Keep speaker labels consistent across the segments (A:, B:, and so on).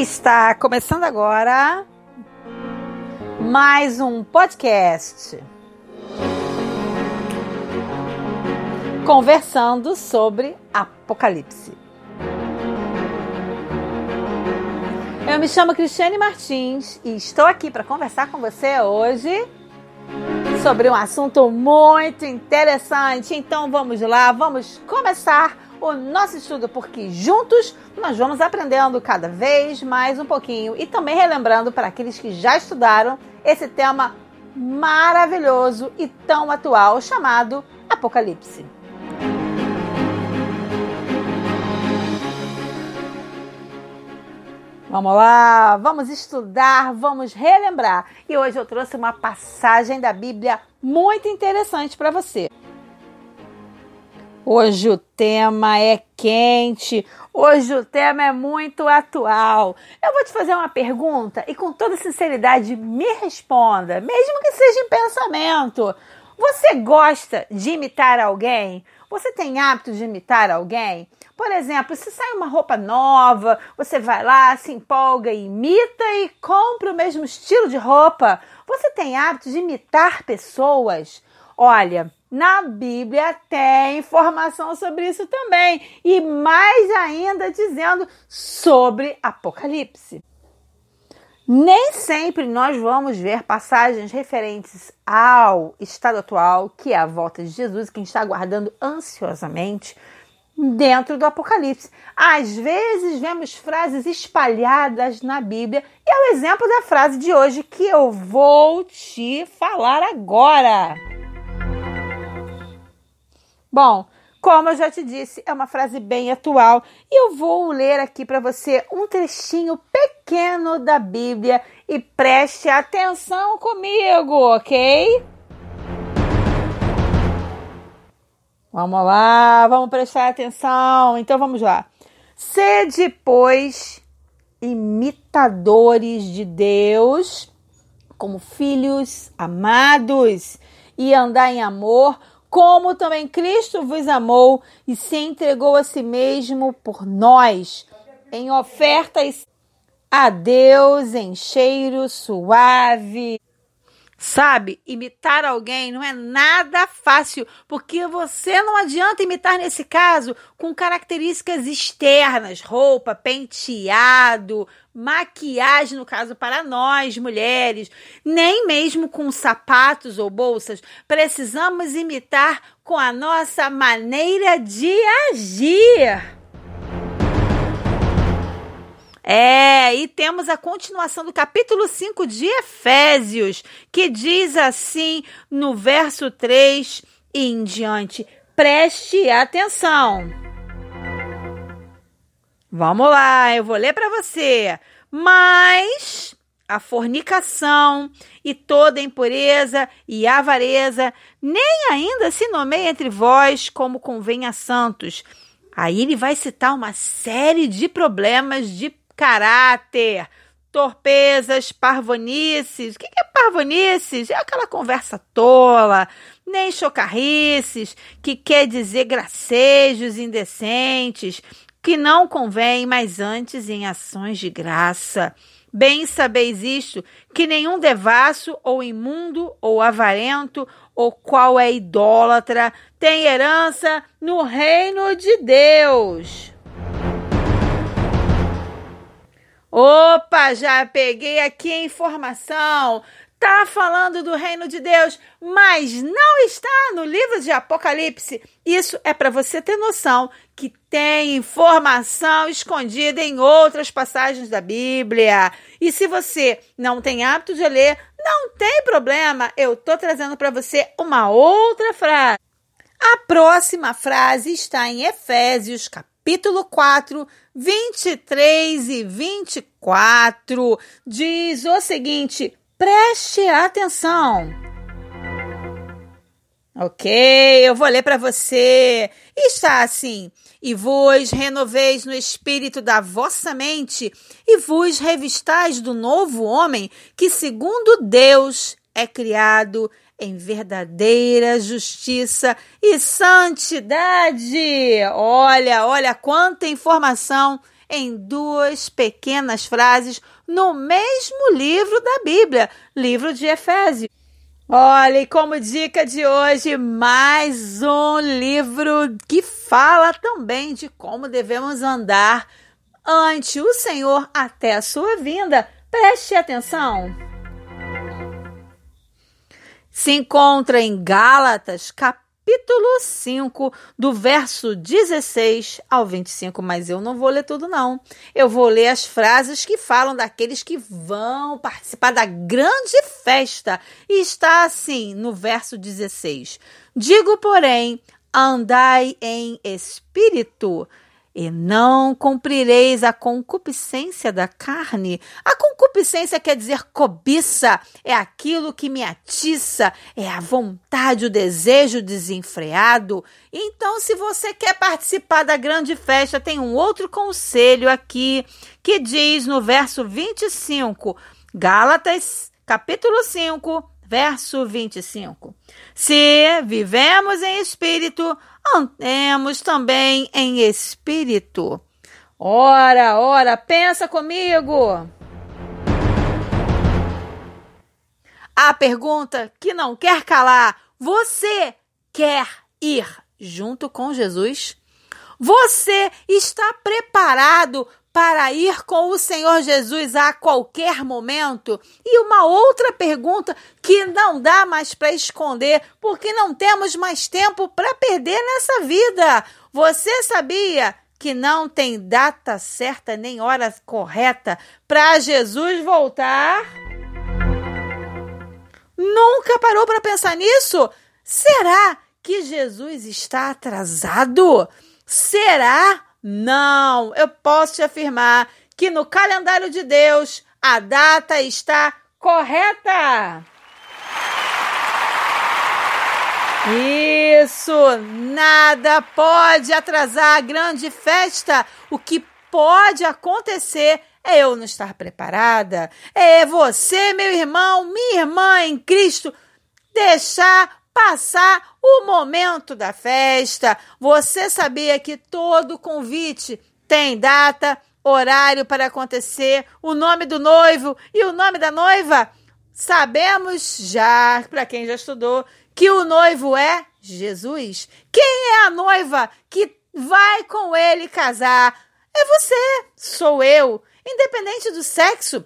A: Está começando agora mais um podcast. Conversando sobre Apocalipse. Eu me chamo Cristiane Martins e estou aqui para conversar com você hoje sobre um assunto muito interessante. Então vamos lá, vamos começar o nosso estudo, porque juntos nós vamos aprendendo cada vez mais um pouquinho e também relembrando para aqueles que já estudaram esse tema maravilhoso e tão atual chamado Apocalipse. Vamos lá, vamos estudar, vamos relembrar. E hoje eu trouxe uma passagem da Bíblia muito interessante para você. Hoje o tema é quente, hoje o tema é muito atual. Eu vou te fazer uma pergunta e com toda sinceridade me responda, mesmo que seja em pensamento. Você gosta de imitar alguém? Você tem hábito de imitar alguém? Por exemplo, se sai uma roupa nova, você vai lá, se empolga, imita e compra o mesmo estilo de roupa. Você tem hábito de imitar pessoas? Olha, na Bíblia tem informação sobre isso também, e mais ainda dizendo sobre Apocalipse. Nem sempre nós vamos ver passagens referentes ao estado atual, que é a volta de Jesus, quem está aguardando ansiosamente dentro do Apocalipse. Às vezes vemos frases espalhadas na Bíblia, e é o exemplo da frase de hoje que eu vou te falar agora. Bom, como eu já te disse, é uma frase bem atual e eu vou ler aqui para você um trechinho pequeno da Bíblia e preste atenção comigo, ok? Vamos lá, vamos prestar atenção. Então vamos lá. Sede, pois, imitadores de Deus, como filhos amados, e andar em amor como também Cristo vos amou e se entregou a si mesmo por nós, em ofertas a Deus em cheiro suave. Sabe, imitar alguém não é nada fácil, porque você não adianta imitar nesse caso com características externas, roupa, penteado, maquiagem, no caso para nós mulheres, nem mesmo com sapatos ou bolsas. Precisamos imitar com a nossa maneira de agir. É, e temos a continuação do capítulo 5 de Efésios, que diz assim no verso 3 e em diante. Preste atenção. Vamos lá, eu vou ler para você. Mas a fornicação e toda impureza e avareza nem ainda se nomeia entre vós como convém a santos. Aí ele vai citar uma série de problemas de caráter, torpezas, parvonices. O que é parvonices? É aquela conversa tola, nem chocarrices, que quer dizer gracejos indecentes, que não convém, mas antes em ações de graça. Bem sabeis isto, que nenhum devasso, ou imundo, ou avarento, ou qual é idólatra, tem herança no reino de Deus. Opa, já peguei aqui a informação. Tá falando do reino de Deus, mas não está no livro de Apocalipse. Isso é para você ter noção que tem informação escondida em outras passagens da Bíblia. E se você não tem hábito de ler, não tem problema. Eu tô trazendo para você uma outra frase. A próxima frase está em Efésios, capítulo 4, 23 e 24, diz o seguinte: preste atenção. Ok, eu vou ler para você. Está assim: E vos renoveis no espírito da vossa mente, e vos revistais do novo homem, que segundo Deus é criado em verdadeira justiça e santidade. Olha, olha quanta informação em duas pequenas frases no mesmo livro da Bíblia, livro de Efésios. Olha, e como dica de hoje, mais um livro que fala também de como devemos andar ante o Senhor até a sua vinda. Preste atenção. Se encontra em Gálatas, capítulo capítulo 5, do verso 16 ao 25, mas eu não vou ler tudo não. Eu vou ler as frases que falam daqueles que vão participar da grande festa. E está assim no verso 16: Digo, porém, andai em espírito, e não cumprireis a concupiscência da carne. A concupiscência quer dizer cobiça, é aquilo que me atiça, é a vontade, o desejo desenfreado. Então, se você quer participar da grande festa, tem um outro conselho aqui que diz no verso 25, Gálatas, capítulo 5, verso 25. Se vivemos em espírito, andemos também em espírito. Ora, ora, pensa comigo. A pergunta que não quer calar: você quer ir junto com Jesus? Você está preparado para ir com o Senhor Jesus a qualquer momento? E uma outra pergunta que não dá mais para esconder, porque não temos mais tempo para perder nessa vida. Você sabia que não tem data certa nem hora correta para Jesus voltar? Nunca parou para pensar nisso? Será que Jesus está atrasado? Será? Não, eu posso te afirmar que no calendário de Deus a data está correta. Isso, nada pode atrasar a grande festa. O que pode acontecer é eu não estar preparada. É você, meu irmão, minha irmã em Cristo, deixar passar o momento da festa. Você sabia que todo convite tem data, horário para acontecer, o nome do noivo e o nome da noiva? Sabemos já, para quem já estudou, que o noivo é Jesus. Quem é a noiva que vai com ele casar? É você, sou eu. Independente do sexo,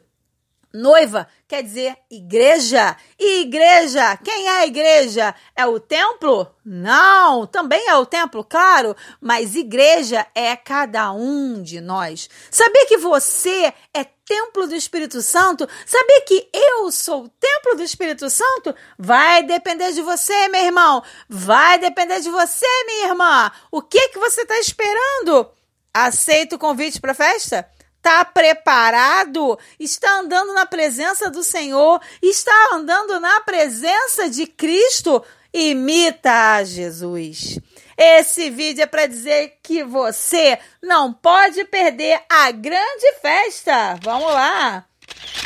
A: Noiva quer dizer igreja. E igreja, quem é a igreja? É o templo? Não, também é o templo, claro, mas igreja é cada um de nós. Sabia que você é templo do Espírito Santo? Sabia que eu sou o templo do Espírito Santo? Vai depender de você, meu irmão. Vai depender de você, minha irmã. O que que você está esperando? Aceita o convite para a festa? Está preparado, está andando na presença do Senhor, está andando na presença de Cristo, imita a Jesus. Esse vídeo é para dizer que você não pode perder a grande festa. Vamos lá!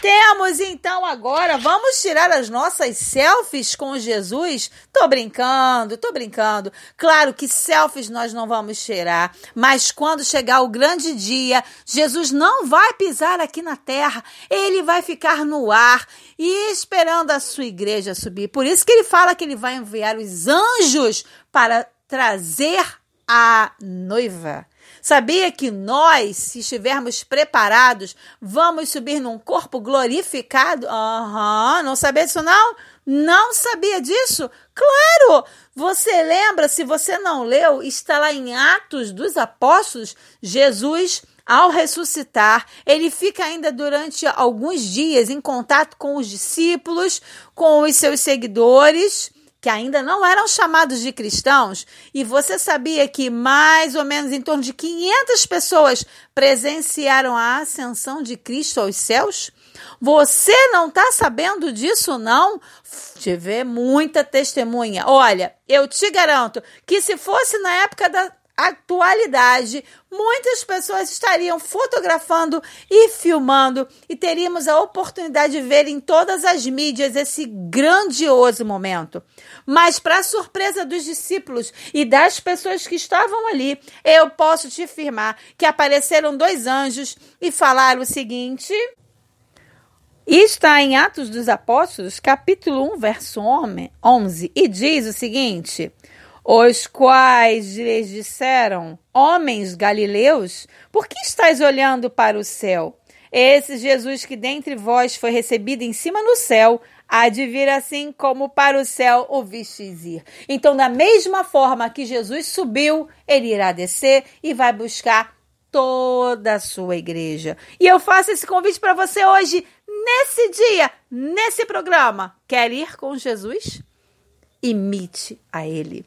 A: Temos então agora, vamos tirar as nossas selfies com Jesus? Tô brincando, tô brincando. Claro que selfies nós não vamos tirar, mas quando chegar o grande dia, Jesus não vai pisar aqui na terra, ele vai ficar no ar e esperando a sua igreja subir. Por isso que ele fala que ele vai enviar os anjos para trazer a noiva. Sabia que nós, se estivermos preparados, vamos subir num corpo glorificado? Aham, uhum, não sabia disso não? Não sabia disso? Claro! Você lembra, se você não leu, está lá em Atos dos Apóstolos, Jesus ao ressuscitar, ele fica ainda durante alguns dias em contato com os discípulos, com os seus seguidores que ainda não eram chamados de cristãos, e você sabia que mais ou menos em torno de 500 pessoas presenciaram a ascensão de Cristo aos céus? Você não está sabendo disso, não? Tiver muita testemunha. Olha, eu te garanto que se fosse na época da atualidade, muitas pessoas estariam fotografando e filmando e teríamos a oportunidade de ver em todas as mídias esse grandioso momento. Mas, para surpresa dos discípulos e das pessoas que estavam ali, eu posso te afirmar que apareceram dois anjos e falaram o seguinte. Está em Atos dos Apóstolos, capítulo 1, verso 11, e diz o seguinte: Os quais lhes disseram, homens galileus, por que estáis olhando para o céu? Esse Jesus que dentre vós foi recebido em cima no céu, há de vir assim como para o céu o vistes ir. Então, da mesma forma que Jesus subiu, ele irá descer e vai buscar toda a sua igreja. E eu faço esse convite para você hoje, nesse dia, nesse programa. Quer ir com Jesus? Imite a ele.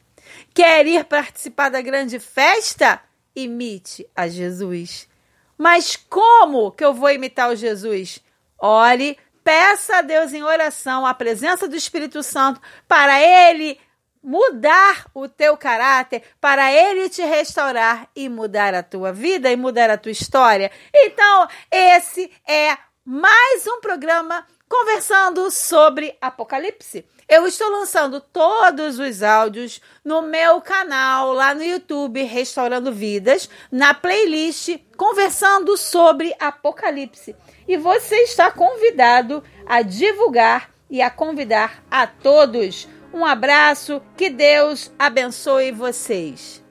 A: Quer ir participar da grande festa? Imite a Jesus. Mas como que eu vou imitar o Jesus? Ore, peça a Deus em oração a presença do Espírito Santo para ele mudar o teu caráter, para ele te restaurar e mudar a tua vida e mudar a tua história. Então, esse é mais um programa conversando sobre Apocalipse. Eu estou lançando todos os áudios no meu canal lá no YouTube Restaurando Vidas, na playlist Conversando sobre Apocalipse. E você está convidado a divulgar e a convidar a todos. Um abraço, que Deus abençoe vocês.